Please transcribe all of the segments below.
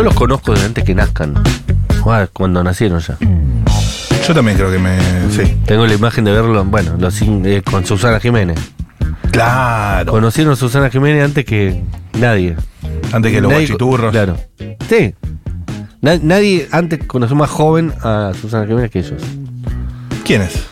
Yo los conozco desde antes que nazcan. Ah, Cuando nacieron ya. Yo también creo que me. Sí. Tengo la imagen de verlo, bueno, los, eh, con Susana Jiménez. Claro. Conocieron a Susana Jiménez antes que nadie. Antes que los Nadie- guachiturros. Claro. Sí. Na- nadie antes conoció más joven a Susana Jiménez que ellos. ¿Quiénes?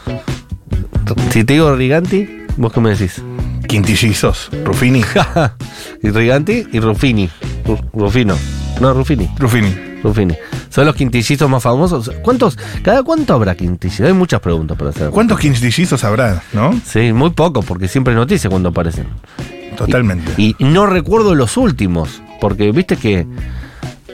Si te digo Riganti, ¿vos qué me decís? Quintillizos. Rufini. y Riganti y Rufini. Ru- Rufino. No, Rufini. Rufini. Rufini. Son los quintillizos más famosos. ¿Cuántos? ¿Cada cuánto habrá quintillizos? Hay muchas preguntas para hacer. ¿Cuántos quintillizos habrá, no? Sí, muy poco, porque siempre hay noticias cuando aparecen. Totalmente. Y no recuerdo los últimos, porque viste que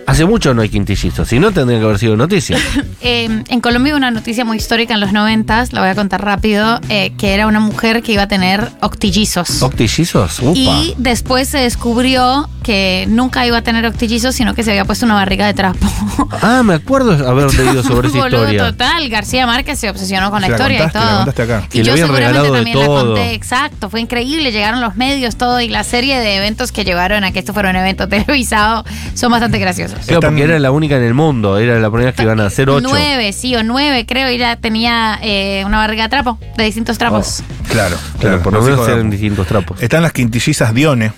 hace mucho no hay quintillizos, si no tendrían que haber sido noticias. Eh, en Colombia hubo una noticia muy histórica en los noventas, la voy a contar rápido, eh, que era una mujer que iba a tener octillizos. ¿Octillizos? Upa. Y después se descubrió que nunca iba a tener octillizos, sino que se había puesto una barriga de trapo. Ah, me acuerdo haber leído sobre esa Boludo, historia. total. García Márquez se obsesionó con la historia contaste, y la todo. contaste acá. Que Y le yo habían seguramente regalado de también la conté. Exacto, fue increíble. Llegaron los medios, todo, y la serie de eventos que llevaron a que esto fuera un evento televisado son bastante graciosos. Claro, porque era la única en el mundo, era la primera que iban a hacer ocho. Nueve, sí, o nueve, creo. Y ya tenía eh, una barriga de trapo, de distintos trapos. Claro, Claro, claro. por lo menos eran distintos trapos. Están las quintillizas Dione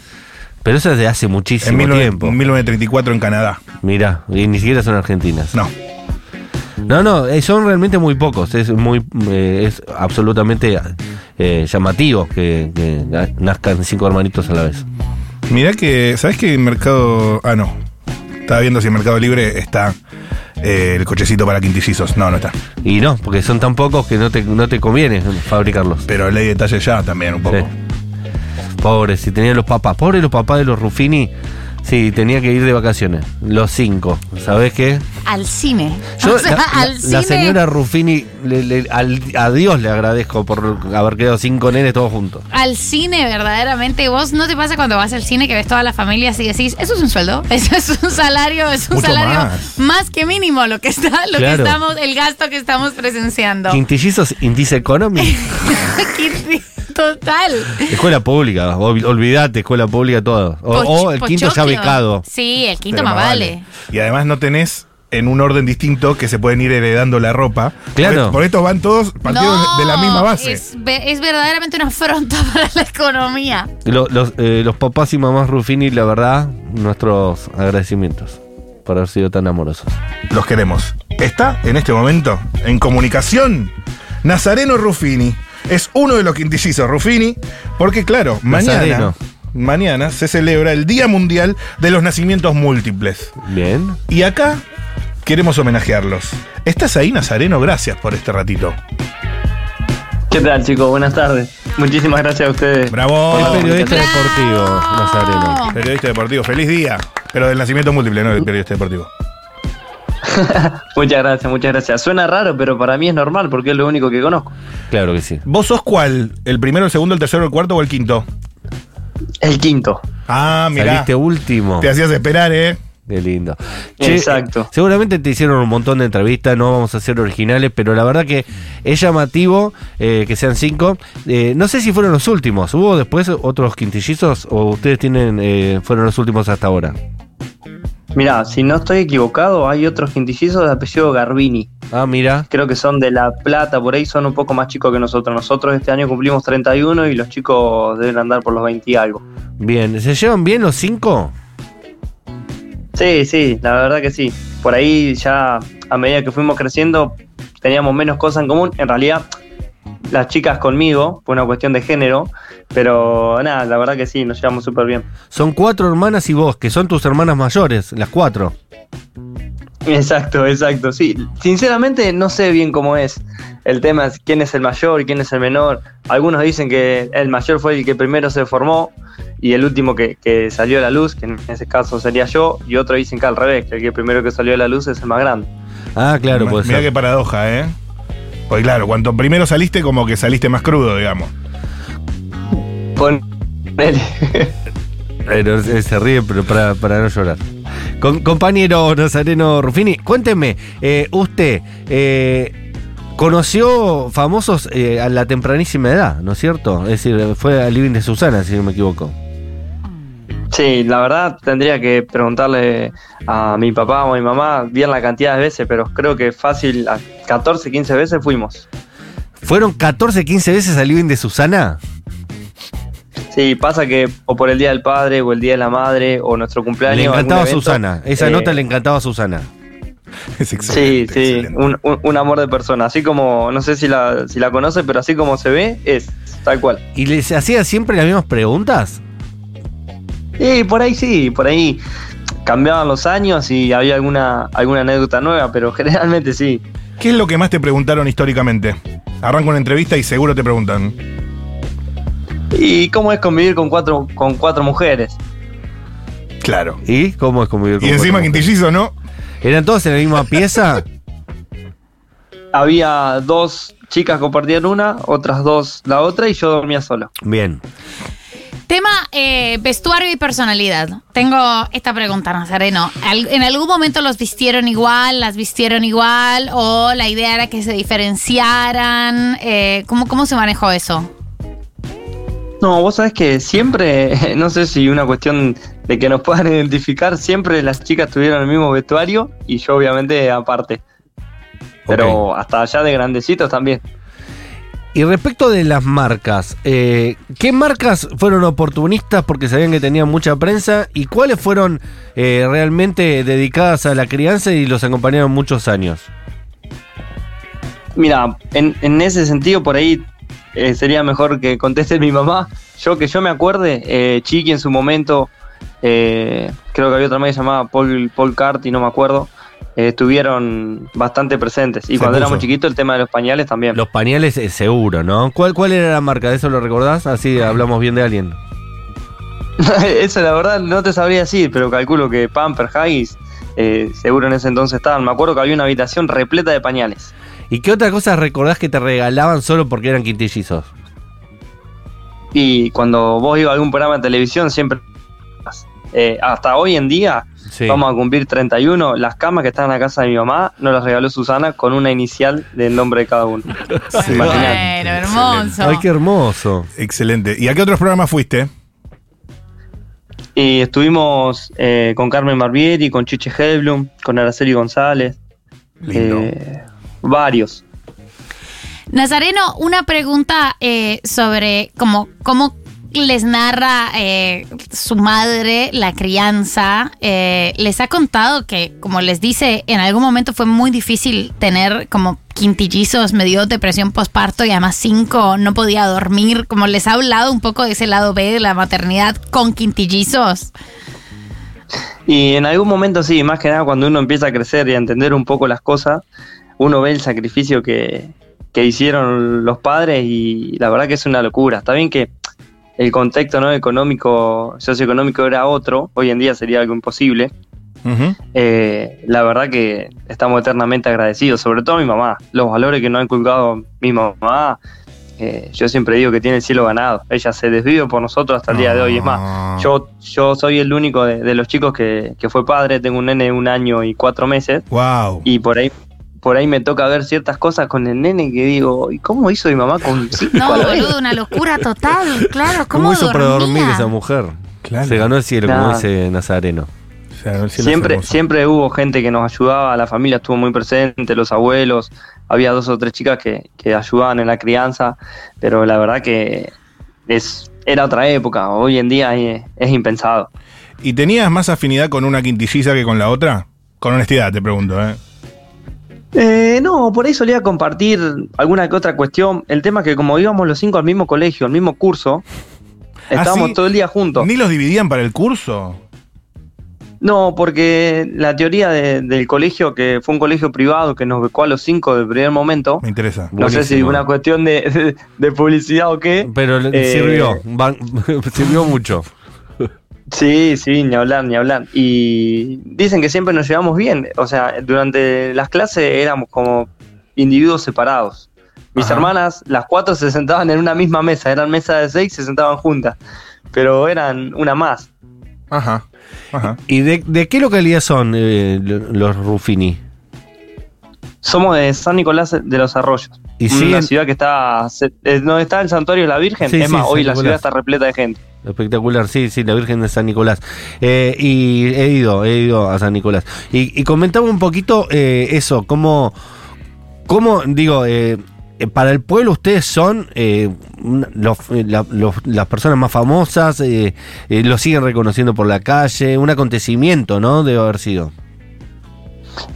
Pero eso es de hace en muchísimo 19- tiempo. 1934 en Canadá. Mirá, y ni siquiera son argentinas. No. No, no, eh, son realmente muy pocos. Es muy, eh, es absolutamente eh, llamativo que, que na- nazcan cinco hermanitos a la vez. Mirá que, ¿sabes en Mercado. Ah, no. Estaba viendo si en Mercado Libre está eh, el cochecito para quintillizos. No, no está. Y no, porque son tan pocos que no te, no te conviene fabricarlos. Pero ley de detalle ya también un poco. Sí. Pobres, si tenían los papás. Pobres los papás de los Ruffini. Sí, tenía que ir de vacaciones. Los cinco. ¿Sabés qué? Al cine. Yo, o sea, la, la- al la cine. señora Ruffini, le- le- al- a Dios le agradezco por haber quedado cinco nenes todos juntos. Al cine, verdaderamente. ¿Vos no te pasa cuando vas al cine que ves toda la familia así y decís, eso es un sueldo? Eso es un salario, es un Mucho salario más. más. que mínimo lo que está, lo Claro. que estamos, el gasto que estamos presenciando. Quintillizos Indice Economy. Total. escuela pública, ol- olvídate, escuela pública todo. O, el quinto ya becado. Sí, el quinto más vale. Y además no tenés en un orden distinto que se pueden ir heredando la ropa. Claro. Por, por estos van todos partidos No, de la misma base. Es, ve- es verdaderamente una afronta para la economía. Lo- los, eh, los papás y mamás Ruffini, la verdad, nuestros agradecimientos por haber sido tan amorosos. Los queremos. Está en este momento en comunicación Nazareno Ruffini. Es uno de los quintillizos Ruffini, porque claro, mañana, Nazareno. mañana se celebra el Día Mundial de los Nacimientos Múltiples. Bien. Y acá queremos homenajearlos. ¿Estás ahí, Nazareno? Gracias por este ratito. ¿Qué tal, chicos? Buenas tardes. Muchísimas gracias a ustedes. ¡Bravo! Es periodista deportivo, Nazareno. Periodista deportivo, feliz día. Pero del nacimiento múltiple, no del periodista deportivo. Muchas gracias, muchas gracias. Suena raro, pero para mí es normal porque es lo único que conozco. Claro que sí. ¿Vos sos cuál? ¿El primero, el segundo, el tercero, el cuarto o el quinto? El quinto. Ah, mirá. Saliste último. Te hacías esperar, ¿eh? Qué lindo. Exacto. eh, seguramente te hicieron un montón de entrevistas, no vamos a ser originales, pero la verdad que es llamativo eh, que sean cinco. Eh, no sé si fueron los últimos. ¿Hubo después otros quintillizos o ustedes tienen eh, fueron los últimos hasta ahora? Mirá, si no estoy equivocado, hay otros quintillizos de apellido Garbini. Ah, mira. Creo que son de La Plata, por ahí son un poco más chicos que nosotros. Nosotros este año cumplimos 31 y los chicos deben andar por los 20 y algo. Bien. ¿Se llevan bien los cinco? Sí, sí, la verdad que sí. Por ahí ya a medida que fuimos creciendo teníamos menos cosas en común. En realidad, las chicas conmigo, fue una cuestión de género, pero nada, la verdad que sí, nos llevamos súper bien. Son cuatro hermanas y vos, que son tus hermanas mayores, las cuatro. Exacto, exacto, sí. Sinceramente no sé bien cómo es el tema, es quién es el mayor y quién es el menor. Algunos dicen que el mayor fue el que primero se formó y el último que, que salió a la luz, que en ese caso sería yo, y otros dicen que al revés, que el que primero que salió a la luz es el más grande. Ah, claro, puede Mira qué paradoja, ¿eh? Pues claro, cuanto primero saliste, como que saliste más crudo, digamos. Pero eh, se ríe, pero para, para no llorar. Con- compañero Nazareno Rufini, cuénteme, eh, usted eh, conoció famosos eh, a la tempranísima edad, ¿no es cierto? Es decir, fue al living de Susana, si no me equivoco. Sí, la verdad tendría que preguntarle a mi papá o a mi mamá bien la cantidad de veces, pero creo que fácil, a 14, 15 veces fuimos. ¿Fueron 14, 15 veces al living de Susana? Sí, pasa que o por el Día del Padre o el Día de la Madre o nuestro cumpleaños. Le encantaba a Susana. Esa eh, nota le encantaba a Susana. Es Sí, sí, excelente. un, un- un amor de persona. Así como, no sé si la, si la conoce, pero así como se ve, es tal cual. ¿Y les hacía siempre las mismas preguntas? Y por ahí sí, por ahí cambiaban los años y había alguna, alguna anécdota nueva, pero generalmente sí. ¿Qué es lo que más te preguntaron históricamente? Arranco una entrevista y seguro te preguntan. ¿Y cómo es convivir con cuatro, con cuatro mujeres? Claro. ¿Y cómo es convivir con Y encima quintillizo, ¿no? ¿Eran todos en la misma pieza? Había dos chicas compartían una, otras dos la otra y yo dormía solo. Bien. Tema eh, vestuario y personalidad. Tengo esta pregunta, Nazareno. ¿En algún momento los vistieron igual, las vistieron igual o la idea era que se diferenciaran? Eh, ¿cómo, ¿Cómo se manejó eso? No, vos sabés que siempre, no sé si una cuestión de que nos puedan identificar, siempre las chicas tuvieron el mismo vestuario y yo obviamente aparte. Pero hasta allá de grandecitos también. Y respecto de las marcas, eh, ¿qué marcas fueron oportunistas porque sabían que tenían mucha prensa y cuáles fueron eh, realmente dedicadas a la crianza y los acompañaron muchos años? Mira, en, ese sentido por ahí eh, sería mejor que conteste mi mamá. Yo que yo me acuerde, Chiqui en su momento, creo que había otra más llamada Paul, Paul Carty, no me acuerdo, eh, estuvieron bastante presentes. Y Se cuando puso. éramos chiquitos el tema de los pañales también. Los pañales eh, seguro, ¿no? ¿Cuál, ¿Cuál era la marca? ¿De eso lo recordás? Así hablamos bien de alguien. Eso la verdad no te sabría decir, pero calculo que Pamper, Haggis, eh, seguro en ese entonces estaban. Me acuerdo que había una habitación repleta de pañales. ¿Y qué otra cosa recordás que te regalaban solo porque eran quintillizos? Y cuando vos ibas a algún programa de televisión, siempre. eh, hasta hoy en día, Sí. vamos a cumplir 31. Las camas que están en la casa de mi mamá nos las regaló Susana con una inicial del nombre de cada uno. Sí. Bueno, hermoso. Ay, qué hermoso. Excelente. ¿Y a qué otros programas fuiste? Y estuvimos eh, con Carmen Barbieri, con Chiche Helblum, con Araceli González. Lindo. eh, varios. Nazareno, una pregunta eh, sobre cómo, cómo les narra eh, su madre la crianza. Eh, les ha contado que, como les dice, en algún momento fue muy difícil tener como quintillizos, me dio depresión postparto y además cinco, no podía dormir. Como les ha hablado un poco de ese lado B de la maternidad con quintillizos. Y en algún momento sí, más que nada cuando uno empieza a crecer y a entender un poco las cosas, uno ve el sacrificio que, que hicieron los padres y la verdad que es una locura. Está bien que el contexto no económico, socioeconómico era otro, hoy en día sería algo imposible. Eh, la verdad que estamos eternamente agradecidos, sobre todo a mi mamá. Los valores que nos ha inculcado mi mamá, eh, yo siempre digo que tiene el cielo ganado. Ella se desvive por nosotros hasta el día de hoy. Es Ah. más, yo, yo soy el único de, de los chicos que, que fue padre, tengo un nene de un año y cuatro meses, Wow. y por ahí por ahí me toca ver ciertas cosas con el nene que digo, ¿y cómo hizo mi mamá con cinco No, a la vez?". boludo, una locura total, claro. ¿Cómo, ¿Cómo hizo para dormir dormía? esa mujer? Claro. Se ganó el cielo, como dice Nazareno. El cielo Siempre, siempre hubo gente que nos ayudaba, la familia estuvo muy presente, los abuelos, había dos o tres chicas que, que ayudaban en la crianza, pero la verdad que es, era otra época, hoy en día es, es impensado. ¿Y tenías más afinidad con una quintilliza que con la otra? Con honestidad te pregunto, ¿eh? Eh, no, por ahí solía compartir alguna que otra cuestión. El tema es que como íbamos los cinco al mismo colegio, al mismo curso, estábamos ¿Ah, sí? todo el día juntos. ¿Ni los dividían para el curso? No, porque la teoría de- del colegio, que fue un colegio privado que nos becó a los cinco del primer momento, Me interesa. no sé si una cuestión de, de- de publicidad o qué. Pero Eh, sirvió, van- sirvió mucho. Sí, sí, ni hablar, ni hablar. Y dicen que siempre nos llevamos bien. O sea, durante las clases éramos como individuos separados. Mis Ajá. hermanas, las cuatro se sentaban en una misma mesa. Eran mesas de seis, se sentaban juntas. Pero eran una más. Ajá. Ajá. ¿Y de, de qué localidad son eh, lo- los Ruffini? Somos de San Nicolás de los Arroyos. Y una siguen- ciudad que está, eh, donde está el santuario de la Virgen, Sí, es sí, más, hoy la ciudad está repleta de gente. Espectacular, sí, sí, la Virgen de San Nicolás. Eh, y he ido, he ido a San Nicolás. Y, y comentaba un poquito eh, eso, cómo, cómo digo, eh, para el pueblo ustedes son una- los- la- los- las personas más famosas, lo siguen reconociendo por la calle, un acontecimiento, ¿no? Debe haber sido.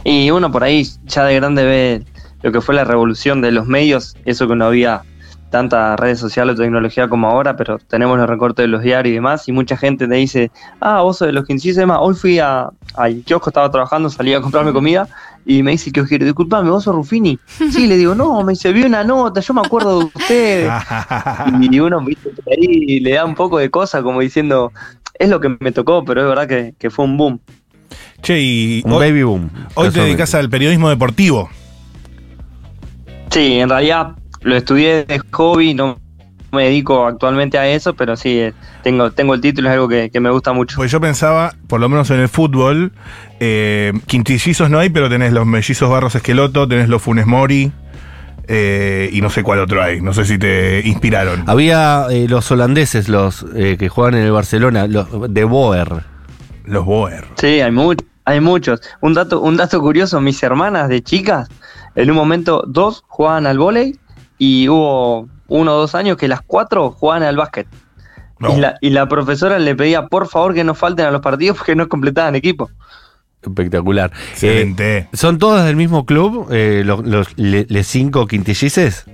Y uno por ahí ya de grande ve lo que fue la revolución de los medios, eso que no había tantas redes sociales o tecnología como ahora, pero tenemos los recortes de los diarios y demás, y mucha gente te dice, ah, vos sos de los quinchillos y demás, hoy fui a, al kiosco, estaba trabajando, salí a comprarme comida, y me dice el kiosquero, disculpame, vos sos Rufini. Sí, le digo, no, me dice, vi una nota, yo me acuerdo de ustedes. y uno viste, por ahí le da un poco de cosa, como diciendo, es lo que me tocó, pero es verdad que, que fue un boom. Che, y Un hoy, baby boom. hoy te dedicas al periodismo deportivo. Sí, en realidad lo estudié de hobby, no me dedico actualmente a eso, pero sí, eh, tengo, tengo el título, es algo que, que me gusta mucho. Pues yo pensaba, por lo menos en el fútbol, eh, quintillizos no hay, pero tenés los mellizos Barros Esqueloto, tenés los Funes Mori, eh, y no sé cuál otro hay. No sé si te inspiraron. Había eh, los holandeses, los eh, que juegan en el Barcelona, los de Boer. Los Boer. Sí, hay, mu- hay muchos. Un dato, un dato curioso, mis hermanas de chicas, en un momento dos jugaban al vóley y hubo uno o dos años que las cuatro jugaban al básquet. No. Y, la, y la profesora le pedía por favor que no falten a los partidos porque no completaban equipo. Espectacular. Eh, Excelente. ¿Son todos del mismo club, eh, los, los le, le cinco quintillices?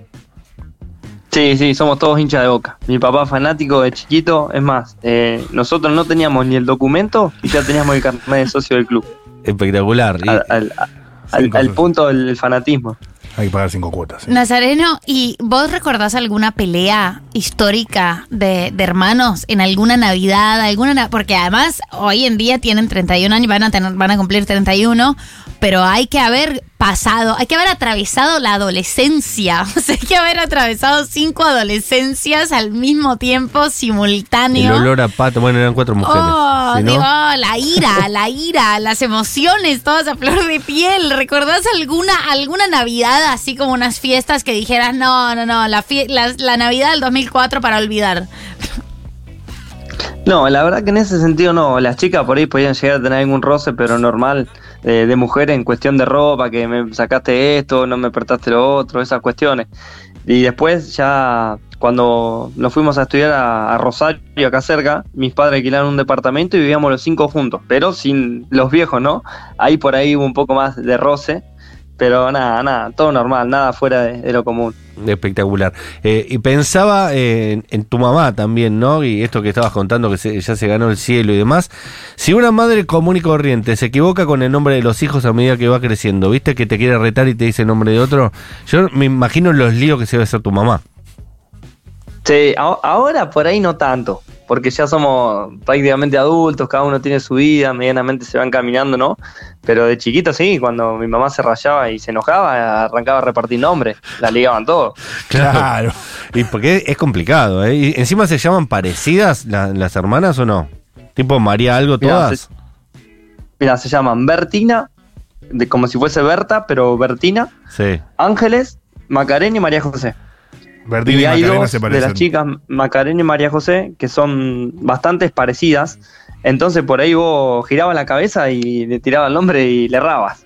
Sí, sí, somos todos hinchas de boca. Mi papá fanático de chiquito, es más, eh, nosotros no teníamos ni el documento y ya teníamos el carnet de socio del club. Espectacular. Al, al- al- al punto del fanatismo. Hay que pagar cinco cuotas. Nazareno, ¿y vos recordás alguna pelea histórica de, de hermanos en alguna Navidad? alguna na- Porque además hoy en día tienen 31 años, van a, tener, van a cumplir 31, pero hay que haber pasado, hay que haber atravesado la adolescencia. O sea, hay que haber atravesado cinco adolescencias al mismo tiempo, el simultáneo. olor a pato, bueno, eran cuatro mujeres. Oh, ¿sí, no? digo, la ira, la ira, las emociones, todas a flor de piel. ¿Recordás alguna, alguna Navidad así como unas fiestas que dijeras, no, no, no, la, la, la Navidad del 2004 para olvidar? No, la verdad que en ese sentido no. Las chicas por ahí podían llegar a tener algún roce, pero normal, eh, de mujer en cuestión de ropa, que me sacaste esto, no me prestaste lo otro, esas cuestiones. Y después ya cuando nos fuimos a estudiar a, a Rosario, acá cerca, mis padres alquilaron un departamento y vivíamos los cinco juntos, pero sin los viejos, ¿no? Ahí por ahí hubo un poco más de roce, pero nada, nada, todo normal, nada fuera de- de lo común. Espectacular. Eh, y pensaba eh, en, en tu mamá también, ¿no? Y esto que estabas contando, que se- ya se ganó el cielo y demás. Si una madre común y corriente se equivoca con el nombre de los hijos a medida que va creciendo, ¿viste? Que te quiere retar y te dice el nombre de otro. Yo me imagino los líos que se debe hacer tu mamá. Sí, a- ahora por ahí no tanto, porque ya somos prácticamente adultos, cada uno tiene su vida, medianamente se van caminando, ¿no? Pero de chiquito sí, cuando mi mamá se rayaba y se enojaba, arrancaba a repartir nombres, la ligaban todos. Claro. Y porque es complicado, ¿eh? Y encima se llaman parecidas la- las hermanas o no? Tipo María algo Mirá, todas. se- Mira, se llaman Bertina, de, como si fuese Berta, pero Bertina, Sí. Ángeles, Macarena y María José. Bertini y y hay dos se de las chicas, Macarena y María José, que son bastante parecidas. Entonces por ahí vos girabas la cabeza y le tirabas el nombre y le errabas.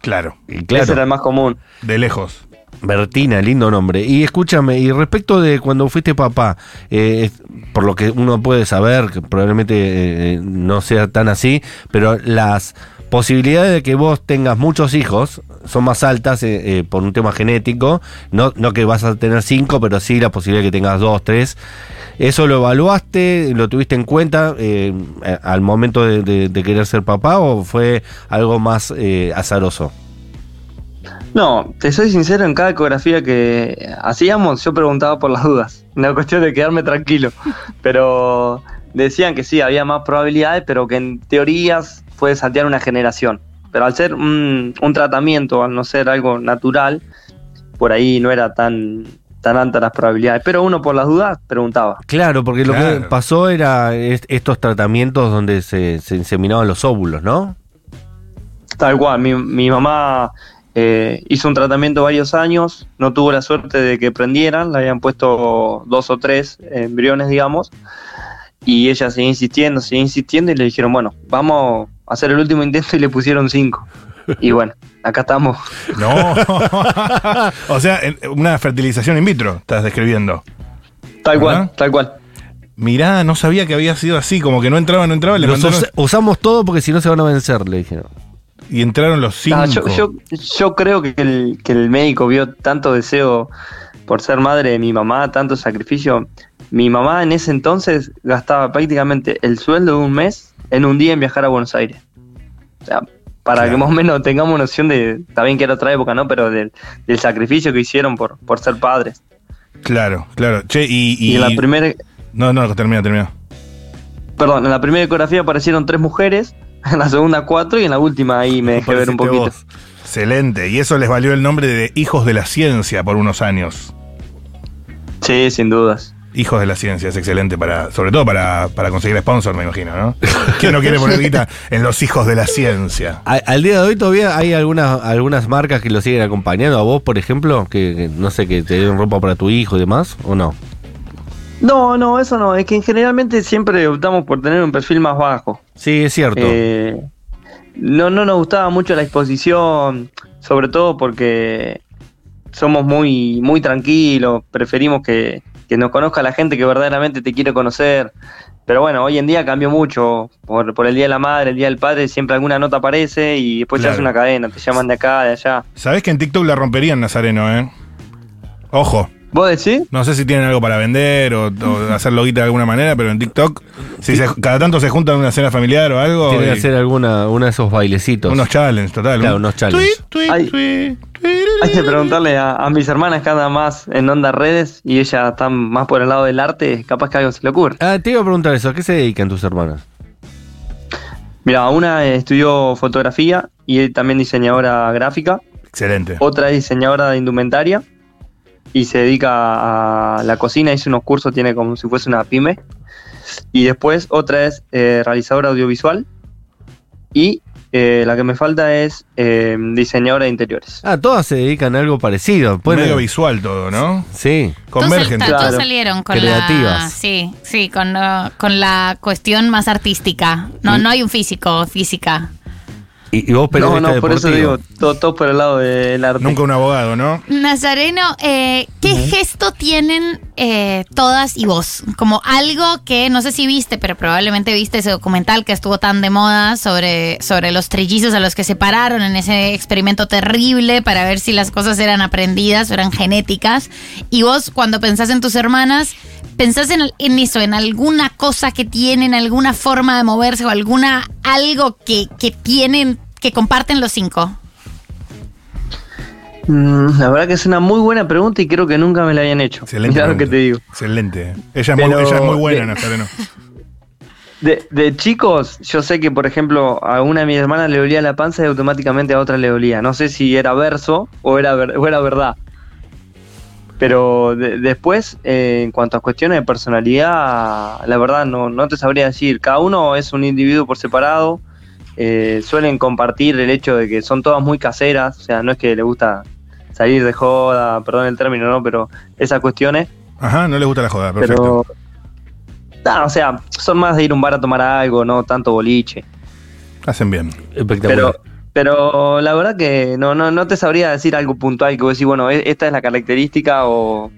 Claro. Y Ese claro. era el más común. De lejos. Bertina, lindo nombre. Y escúchame, y respecto de cuando fuiste papá, eh, por lo que uno puede saber, que probablemente eh, no sea tan así, pero las posibilidades de que vos tengas muchos hijos son más altas eh, eh, por un tema genético. No, no que vas a tener cinco, pero sí la posibilidad de que tengas dos, tres. ¿Eso lo evaluaste? ¿Lo tuviste en cuenta eh, al momento de, de- de querer ser papá o fue algo más eh, azaroso? No, te soy sincero, en cada ecografía que hacíamos yo preguntaba por las dudas. Una cuestión de quedarme tranquilo. Pero decían que sí, había más probabilidades, pero que en teorías puede saltear una generación. Pero al ser un, un tratamiento, al no ser algo natural, por ahí no era tan, tan altas las probabilidades. Pero uno por las dudas preguntaba. Claro, porque lo que pasó era est- estos tratamientos donde se, se inseminaban los óvulos, ¿no? Tal cual, mi, mi mamá Eh, hizo un tratamiento varios años, no tuvo la suerte de que prendieran, le habían puesto dos o tres embriones, digamos, y ella seguía insistiendo, seguía insistiendo y le dijeron, bueno, vamos a hacer el último intento y le pusieron cinco. Y bueno, acá estamos. No. o sea, una fertilización in vitro estás describiendo. Tal cual, ¿Verdad? tal cual. Mirá, no sabía que había sido así, como que no entraba, no entraba, le Los mandaron- us- usamos todo porque si no se van a vencer, le dijeron. y entraron los cinco. Ah, yo, yo, yo creo que el, que el médico vio tanto deseo por ser madre de mi mamá, tanto sacrificio. Mi mamá en ese entonces gastaba prácticamente el sueldo de un mes en un día en viajar a Buenos Aires. O sea, para Claro. que más o menos tengamos noción de, bien que era otra época, ¿no? Pero del, del sacrificio que hicieron por, por ser padres. Claro, claro. Che, y. Y, en la primera, No, no, termina, termina. perdón, en la primera ecografía aparecieron tres mujeres, en la segunda cuatro y en la última ahí me dejé ver un poquito. vos. Excelente. Y eso les valió el nombre de Hijos de la Ciencia por unos años. Sí, sin dudas. Hijos de la Ciencia, es excelente para, sobre todo para, para conseguir sponsor, me imagino, ¿no? ¿Quién no quiere poner guita en los hijos de la ciencia? A- al día de hoy todavía hay algunas, algunas marcas que lo siguen acompañando. A vos, por ejemplo, que, que no sé, que te den ropa para tu hijo y demás, ¿o no? No, no, eso no. Es que generalmente siempre optamos por tener un perfil más bajo. Sí, es cierto. Eh, no, no nos gustaba mucho la exposición, sobre todo porque somos muy, muy tranquilos, preferimos que, que nos conozca la gente que verdaderamente te quiere conocer. Pero bueno, hoy en día cambió mucho. Por, por el Día de la Madre, el Día del Padre, siempre alguna nota aparece y después Claro. se hace una cadena, te llaman de acá, de allá. Sabés que en TikTok la romperían Nazareno, ¿eh? Ojo. ¿Vos decís? No sé si tienen algo para vender o, o hacer loguita de alguna manera, pero en TikTok, si se- cada tanto se juntan en una cena familiar o algo. Tiene que y- hacer alguna, uno de esos bailecitos. unos challenges, total. Claro, un- unos challenges. Tweet, tweet, Ay. tweet, tweet. Hay que preguntarle a, a mis hermanas que andan más en onda redes y ellas están más por el lado del arte, capaz que algo se le ocurre. Ah, te iba a preguntar eso. ¿A qué se dedican tus hermanas? Mira, una eh, estudió fotografía y también diseñadora gráfica, Excelente. otra es diseñadora de indumentaria y se dedica a la cocina, hizo unos cursos, tiene como si fuese una pyme. Y después otra es eh, realizadora audiovisual y eh, la que me falta es eh, diseñadora de interiores. Ah, todas se dedican a algo parecido. Pueden- Medio visual todo, ¿no? Sí. Convergen. Todos, Claro. salieron con la Creativas. sí, sí, con, uh, con la cuestión más artística. No, Y- no hay un físico, física. Y, y vos No, periodista no, por eso deportivo. digo, todo, todo por el lado del arte. Nunca un abogado, ¿no? Nazareno, eh, ¿qué gesto tienen eh, todas y vos? Como algo que no sé si viste, pero probablemente viste ese documental que estuvo tan de moda sobre, sobre los trillizos a los que separaron en ese experimento terrible para ver si las cosas eran aprendidas o eran genéticas. Y vos, cuando pensás en tus hermanas, ¿pensás en, en eso, en alguna cosa que tienen, alguna forma de moverse o alguna algo que, que tienen, que comparten los cinco? Mm, la verdad que es una muy buena pregunta y creo que nunca me la habían hecho. Excelente. Mirá lo que te digo. Excelente. Ella es, muy, ella es muy buena, de- Nazareno. De, de chicos, yo sé que, por ejemplo, a una de mis hermanas le dolía la panza y automáticamente a otra le dolía. No sé si era verso o era, ver- o era verdad. Pero de- después, eh, en cuanto a cuestiones de personalidad, la verdad no, no te sabría decir. Cada uno es un individuo por separado. Eh, suelen compartir el hecho de que son todas muy caseras. O sea, no es que le gusta salir de joda, perdón el término, ¿no? Pero esas cuestiones. Ajá, no le gusta la joda, perfecto. Pero. O sea, son más de ir a un bar a tomar algo, no tanto boliche. Hacen bien. Espectacular. Pero, pero la verdad que no, no, no te sabría decir algo puntual que vos decís, bueno, e- esta es la característica o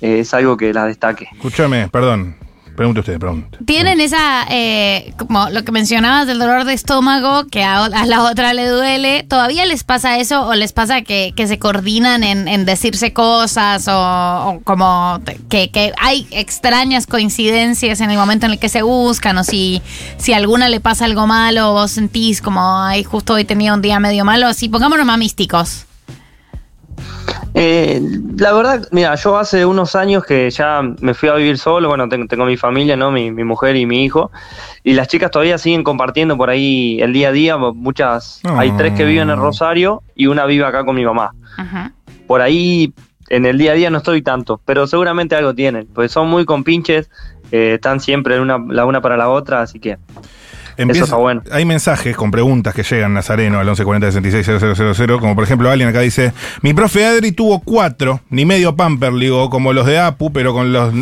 eh, es algo que la destaque. Escúchame, perdón. Pregunte usted, pregunte. Tienen esa, eh, como lo que mencionabas del dolor de estómago, que a, a la otra le duele. ¿Todavía les pasa eso o les pasa que, que se coordinan en, en decirse cosas o, o como que, que hay extrañas coincidencias en el momento en el que se buscan o si, si a alguna le pasa algo malo vos sentís como, ay, justo hoy tenía un día medio malo, así, pongámonos más místicos. Eh, la verdad, mira, yo hace unos años que ya me fui a vivir solo, bueno, tengo, tengo mi familia, ¿no? Mi, mi mujer y mi hijo, y las chicas todavía siguen compartiendo por ahí el día a día, muchas, hay tres que viven en Rosario y una vive acá con mi mamá. Ajá. por ahí en el día a día no estoy tanto, pero seguramente algo tienen, pues son muy compinches, eh, están siempre una, la una para la otra, así que Empieza- Eso está bueno. Hay mensajes con preguntas que llegan Nazareno al 1140 66 como por ejemplo alguien acá dice, mi profe Adri tuvo cuatro, ni medio pamper, digo, como los de Apu, pero con los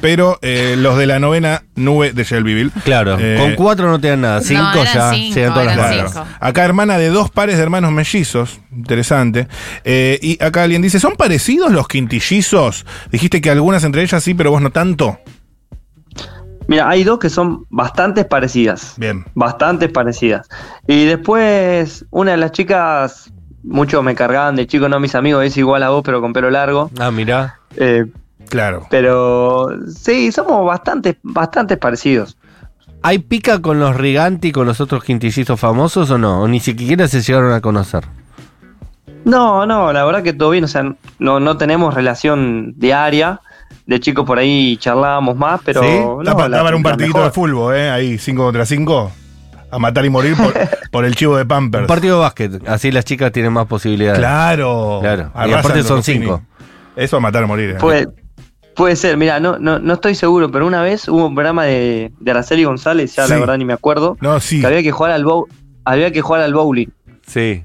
pero eh, los de la novena nube de Shelbyville. Claro, Eh, con cuatro no te dan nada. Cinco eran ya cinco, llegan todas las cinco. Acá hermana de dos pares de hermanos mellizos, interesante. Eh, y acá alguien dice, ¿son parecidos los quintillizos? Dijiste que algunas entre ellas sí, pero vos no tanto. Mira, hay dos que son bastante parecidas. Bien. Bastantes parecidas. Y después, una de las chicas, muchos me cargaban de chico, no mis amigos, es igual a vos, pero con pelo largo. Ah, mirá. Eh, Claro. pero sí, somos bastante, bastante parecidos. ¿Hay pica con los Riganti, con los otros quintillizos famosos o no? O ni siquiera se llegaron a conocer. No, no, la verdad que todo bien, o sea, no, no tenemos relación diaria. De chicos por ahí charlábamos más, pero. ¿Sí? no, la- un partidito de fútbol, ¿eh? Ahí, 5 contra 5. A matar y morir por, por el chivo de Pampers. Un partido de básquet, así las chicas tienen más posibilidades. Claro. Claro. Y aparte son Ruffini. cinco. Eso a matar o morir. ¿eh? Puede, puede ser, mira, no, no, no estoy seguro, pero una vez hubo un programa de, de Araceli González, ya Sí. la verdad ni me acuerdo, No, sí. que había que jugar al bow, había que jugar al bowling. Sí.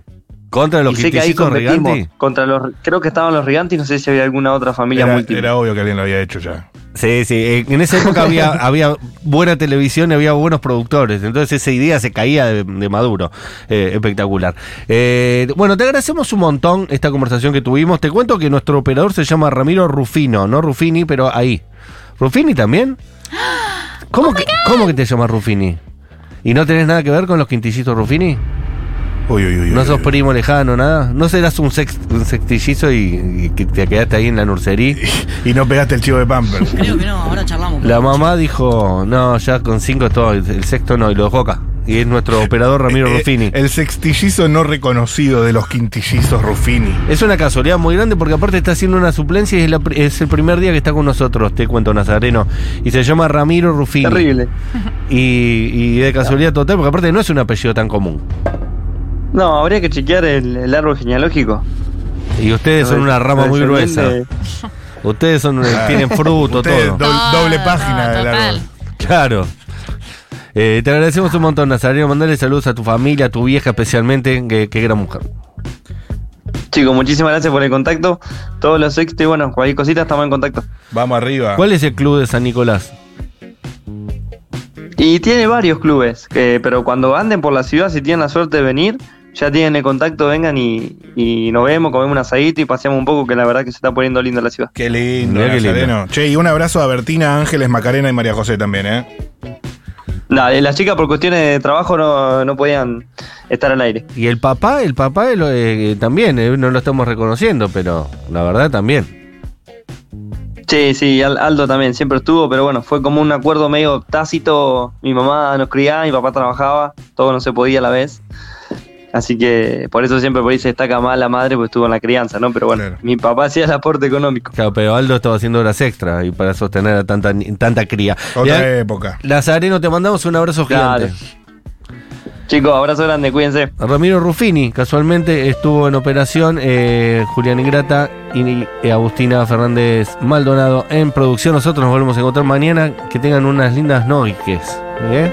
¿Contra los y sé que ahí quintillizos competimos Riganti? contra los, creo que estaban los Riganti, no sé si había alguna otra familia Era, múltiple. era obvio que alguien lo había hecho ya. Sí, sí. eh, En esa época había, había buena televisión y había buenos productores. Entonces esa idea se caía de, de Maduro. Eh, espectacular. Eh, bueno, te agradecemos un montón esta conversación que tuvimos. Te cuento que nuestro operador se llama Ramiro Rufino, no Rufini, pero ahí. ¿Rufini también? ¿Cómo, que, ¿cómo que te llamas Rufini? ¿Y no tenés nada que ver con los quintillitos Rufini? Uy, uy, uy. ¿No sos uy. primo lejano, nada? ¿No serás un, sex, un sextillizo y, y que te quedaste ahí en la nursería? Y no pegaste el chivo de Pampers. Creo que no, ahora charlamos. La mamá dijo, no, ya con cinco todo, el sexto no, y lo dejó acá. Y es nuestro operador Ramiro Eh, Ruffini. El sextillizo no reconocido de los quintillizos Ruffini. Es una casualidad muy grande porque aparte está haciendo una suplencia y es, la pri- es el primer día que está con nosotros, te cuento Nazareno. Y se llama Ramiro Ruffini. Terrible. Y, y de casualidad total, porque aparte no es un apellido tan común. No, habría que chequear el, el árbol genealógico. Y ustedes son una rama muy gruesa. Ustedes son, eh, tienen fruto, Ustedes, todo. do- doble página del total. árbol. Claro. Eh, te agradecemos un montón, Nazareno. Mandale saludos a tu familia, a tu vieja especialmente, que, que gran mujer. Chicos, muchísimas gracias por el contacto. Todos los éxitos y bueno, cualquier cosita estamos en contacto. Vamos arriba. ¿Cuál es el club de San Nicolás? Y tiene varios clubes, que- pero cuando anden por la ciudad, si tienen la suerte de venir, ya tienen el contacto, vengan y, y nos vemos, comemos un asadito y paseamos un poco, que la verdad que se está poniendo linda la ciudad. Qué lindo, qué Nazareno. Che, y un abrazo a Bertina, Ángeles, Macarena y María José también, ¿eh? Las chicas por cuestiones de trabajo no, no podían estar al aire. Y el papá, el papá eh, también, eh, no lo estamos reconociendo, pero la verdad también. Sí, sí, Al- Aldo también siempre estuvo, pero bueno, fue como un acuerdo medio tácito. Mi mamá nos criaba, mi papá trabajaba, todo no se podía a la vez. Así que por eso siempre por ahí se destaca más la madre, pues estuvo en la crianza, ¿no? Pero bueno, Claro. mi papá hacía el aporte económico. Claro, pero Aldo estaba haciendo horas extra y para sostener a tanta, tanta cría. Otra Ya, época. Nazareno, te mandamos un abrazo gigante. Chicos, abrazo grande, cuídense. Ramiro Ruffini, casualmente estuvo en operación, eh, Julián Ingrata y eh, Agustina Fernández Maldonado en producción. Nosotros nos volvemos a encontrar mañana. Que tengan unas lindas noches. ¿eh?